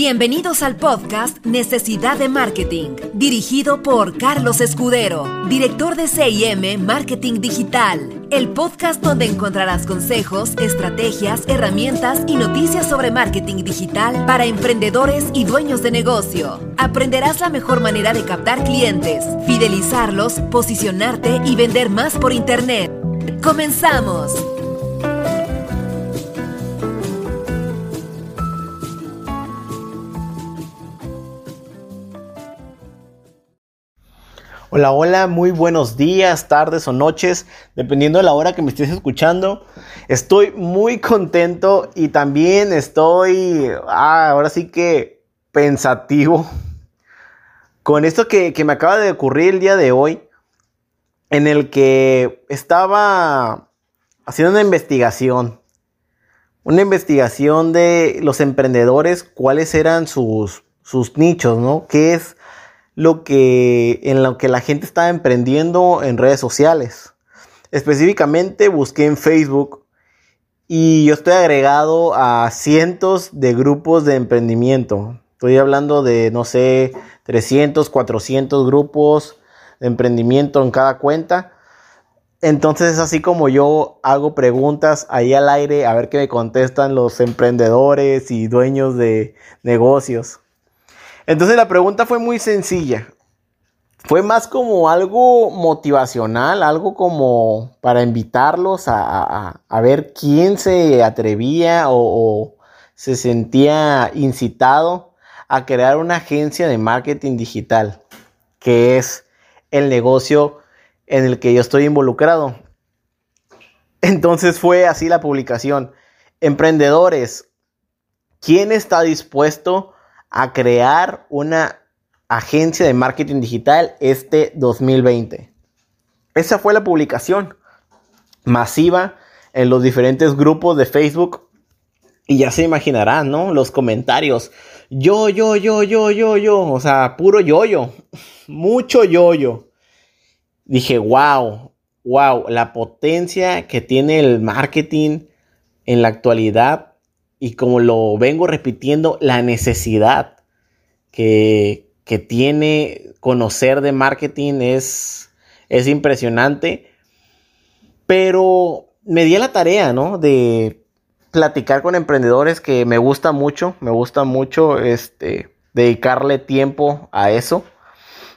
Bienvenidos al podcast Necesidad de Marketing, dirigido por Carlos Escudero, director de CIM Marketing Digital. El podcast donde encontrarás consejos, estrategias, herramientas y noticias sobre marketing digital para emprendedores y dueños de negocio. Aprenderás la mejor manera de captar clientes, fidelizarlos, posicionarte y vender más por Internet. ¡Comenzamos! Hola, hola, muy buenos días, tardes o noches, dependiendo de la hora que me estés escuchando. Estoy muy contento y también estoy, ah, ahora sí que pensativo con esto que, que me acaba de ocurrir el día de hoy, en el que estaba haciendo una investigación, una investigación de los emprendedores, cuáles eran sus, sus nichos, ¿no? ¿Qué es lo que, en lo que la gente estaba emprendiendo en redes sociales. Específicamente busqué en Facebook y yo estoy agregado a cientos de grupos de emprendimiento. Estoy hablando de, no sé, 300, 400 grupos de emprendimiento en cada cuenta. Entonces es así como yo hago preguntas ahí al aire a ver qué me contestan los emprendedores y dueños de negocios. Entonces la pregunta fue muy sencilla. Fue más como algo motivacional, algo como para invitarlos a, ver quién se atrevía o, o se sentía incitado a crear una agencia de marketing digital, que es el negocio en el que yo estoy involucrado. Entonces fue así la publicación. Emprendedores, ¿quién está dispuesto a crear una agencia de marketing digital este 2020. Esa fue la publicación masiva en los diferentes grupos de Facebook. Y ya se imaginarán, ¿no? Los comentarios. Yo, yo, yo, yo, yo, yo. O sea, puro yo-yo. Mucho yo-yo. Dije, wow, wow, la potencia que tiene el marketing en la actualidad y como lo vengo repitiendo, la necesidad que, tiene conocer de marketing es, es impresionante. Pero me di la tarea, ¿no? De platicar con emprendedores que me gusta mucho, me gusta mucho este, dedicarle tiempo a eso,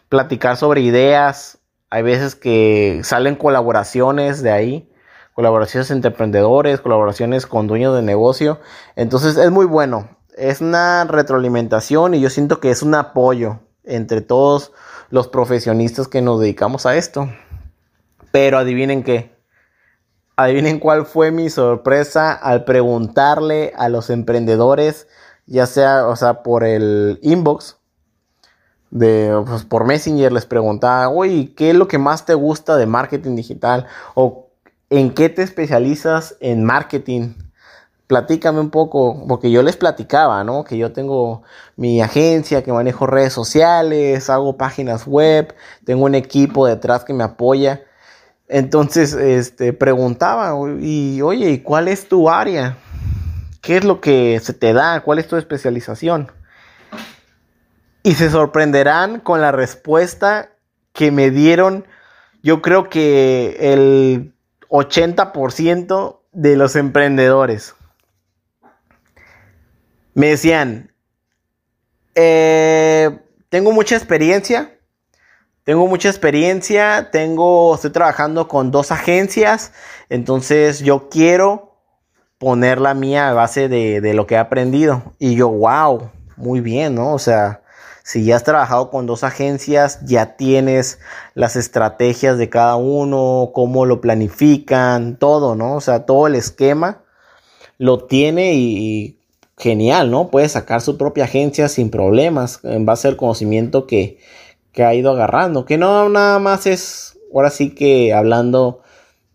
platicar sobre ideas, hay veces que salen colaboraciones de ahí colaboraciones entre emprendedores, colaboraciones con dueños de negocio. Entonces es muy bueno. Es una retroalimentación y yo siento que es un apoyo entre todos los profesionistas que nos dedicamos a esto. Pero adivinen qué. Adivinen cuál fue mi sorpresa al preguntarle a los emprendedores, ya sea, o sea, por el inbox, de, pues, por Messenger les preguntaba, oye, ¿qué es lo que más te gusta de marketing digital? O ¿En qué te especializas en marketing? Platícame un poco, porque yo les platicaba, ¿no? Que yo tengo mi agencia, que manejo redes sociales, hago páginas web, tengo un equipo detrás que me apoya. Entonces, este, preguntaba, y oye, ¿y cuál es tu área? ¿Qué es lo que se te da? ¿Cuál es tu especialización? Y se sorprenderán con la respuesta que me dieron. Yo creo que el 80% de los emprendedores. Me decían, eh, tengo mucha experiencia, tengo mucha experiencia, tengo, estoy trabajando con dos agencias, entonces yo quiero poner la mía a base de, de lo que he aprendido. Y yo, wow, muy bien, ¿no? O sea, si ya has trabajado con dos agencias, ya tienes las estrategias de cada uno, cómo lo planifican, todo, ¿no? O sea, todo el esquema lo tiene y, genial, ¿no? Puede sacar su propia agencia sin problemas en base al conocimiento que, que ha ido agarrando. Que no nada más es, ahora sí que hablando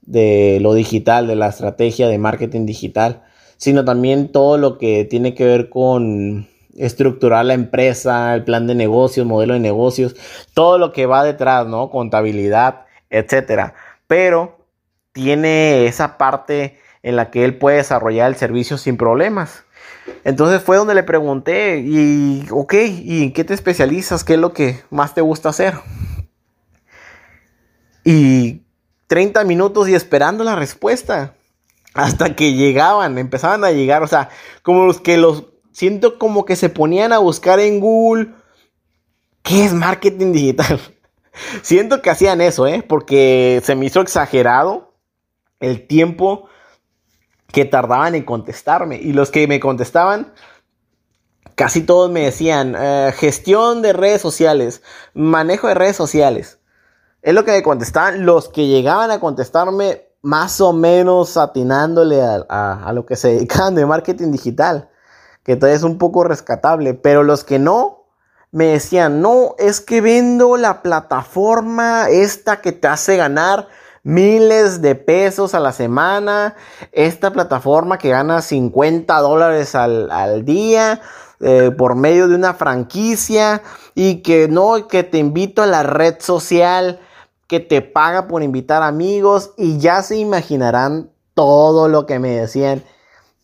de lo digital, de la estrategia de marketing digital, sino también todo lo que tiene que ver con estructurar la empresa, el plan de negocios, modelo de negocios, todo lo que va detrás, ¿no? Contabilidad, etcétera. Pero tiene esa parte en la que él puede desarrollar el servicio sin problemas. Entonces fue donde le pregunté, y ok, ¿y en qué te especializas? ¿Qué es lo que más te gusta hacer? Y 30 minutos y esperando la respuesta. Hasta que llegaban, empezaban a llegar, o sea, como los que los, siento como que se ponían a buscar en Google, ¿qué es marketing digital? siento que hacían eso, ¿eh? Porque se me hizo exagerado el tiempo que tardaban en contestarme. Y los que me contestaban, casi todos me decían, eh, gestión de redes sociales, manejo de redes sociales. Es lo que me contestaban. Los que llegaban a contestarme, más o menos atinándole a, lo que se dedican de marketing digital, que todavía es un poco rescatable. Pero los que no, me decían, no, es que vendo la plataforma esta que te hace ganar miles de pesos a la semana, esta plataforma que gana 50 dólares al, día eh, por medio de una franquicia y que no, que te invito a la red social que te paga por invitar amigos y ya se imaginarán todo lo que me decían.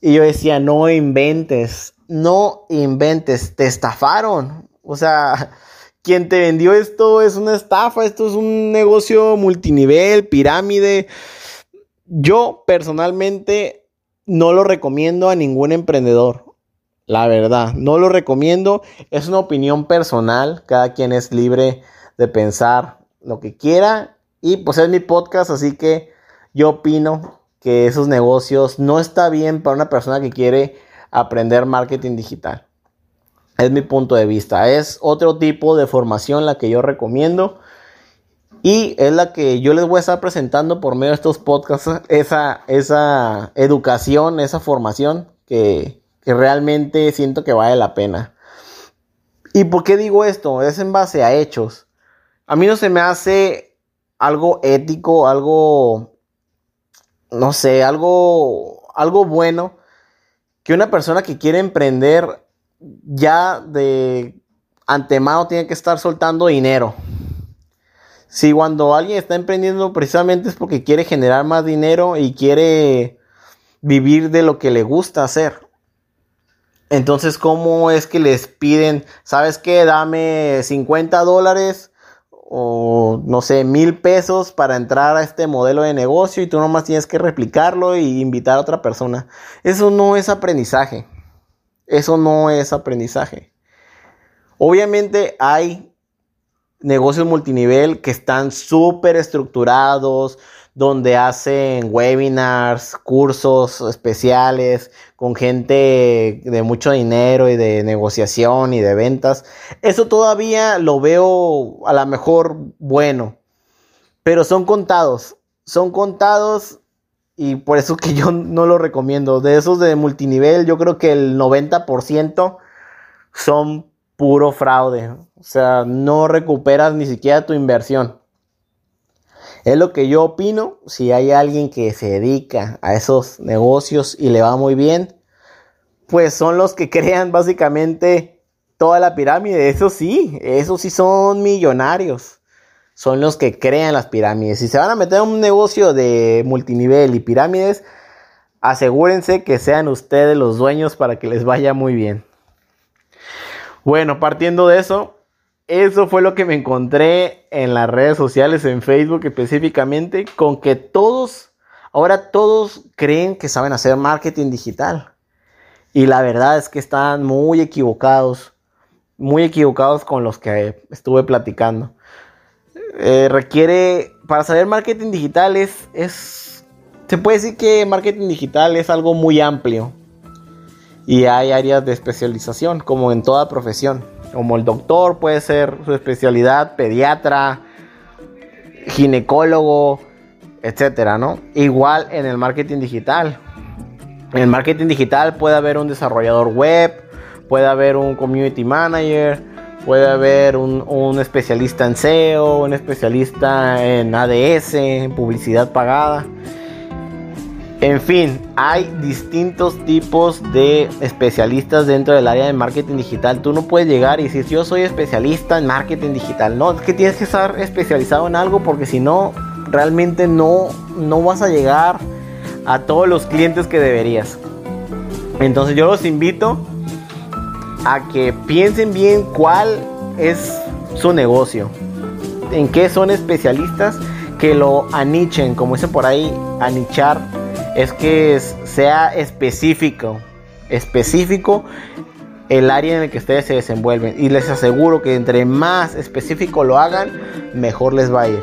Y yo decía, no inventes, no inventes, te estafaron. O sea, quien te vendió esto es una estafa, esto es un negocio multinivel, pirámide. Yo personalmente no lo recomiendo a ningún emprendedor. La verdad, no lo recomiendo. Es una opinión personal. Cada quien es libre de pensar lo que quiera. Y pues es mi podcast, así que yo opino que esos negocios no está bien para una persona que quiere aprender marketing digital. Es mi punto de vista. Es otro tipo de formación la que yo recomiendo. Y es la que yo les voy a estar presentando por medio de estos podcasts. Esa, esa educación, esa formación que, que realmente siento que vale la pena. ¿Y por qué digo esto? Es en base a hechos. A mí no se me hace algo ético, algo, no sé, algo, algo bueno que una persona que quiere emprender ya de antemano tiene que estar soltando dinero. Si cuando alguien está emprendiendo precisamente es porque quiere generar más dinero y quiere vivir de lo que le gusta hacer. Entonces, ¿cómo es que les piden, sabes qué, dame 50 dólares o no sé, mil pesos para entrar a este modelo de negocio y tú nomás tienes que replicarlo y invitar a otra persona? Eso no es aprendizaje. Eso no es aprendizaje. Obviamente hay negocios multinivel que están súper estructurados, donde hacen webinars, cursos especiales con gente de mucho dinero y de negociación y de ventas. Eso todavía lo veo a lo mejor bueno, pero son contados. Son contados y por eso que yo no lo recomiendo. De esos de multinivel, yo creo que el 90% son puro fraude. O sea, no recuperas ni siquiera tu inversión. Es lo que yo opino. Si hay alguien que se dedica a esos negocios y le va muy bien, pues son los que crean básicamente toda la pirámide. Eso sí, esos sí son millonarios son los que crean las pirámides. Si se van a meter en un negocio de multinivel y pirámides, asegúrense que sean ustedes los dueños para que les vaya muy bien. Bueno, partiendo de eso, eso fue lo que me encontré en las redes sociales, en Facebook específicamente, con que todos, ahora todos creen que saben hacer marketing digital. Y la verdad es que están muy equivocados, muy equivocados con los que estuve platicando. Eh, requiere, para saber marketing digital es, es, se puede decir que marketing digital es algo muy amplio. Y hay áreas de especialización, como en toda profesión. Como el doctor puede ser su especialidad, pediatra, ginecólogo, etcétera, ¿no? Igual en el marketing digital. En el marketing digital puede haber un desarrollador web, puede haber un community manager, Puede haber un, especialista en SEO, un especialista en ADS, en publicidad pagada. En fin, hay distintos tipos de especialistas dentro del área de marketing digital. Tú no puedes llegar y decir, yo soy especialista en marketing digital. No, es que tienes que estar especializado en algo porque si no, realmente no, no vas a llegar a todos los clientes que deberías. Entonces yo los invito a que piensen bien cuál es su negocio, en qué son especialistas, que lo anichen, como dicen por ahí, anichar es que sea específico, específico el área en el que ustedes se desenvuelven. Y les aseguro que entre más específico lo hagan, mejor les va a ir.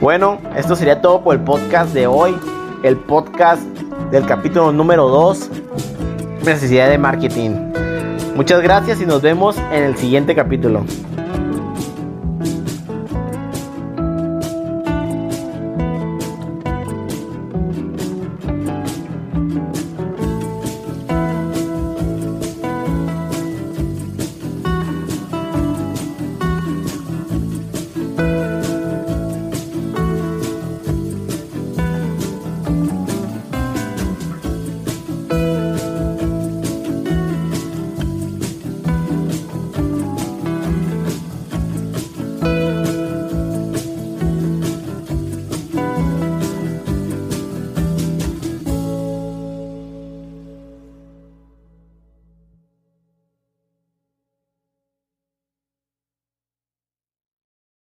Bueno, esto sería todo por el podcast de hoy. El podcast del capítulo número 2, necesidad de marketing. Muchas gracias y nos vemos en el siguiente capítulo.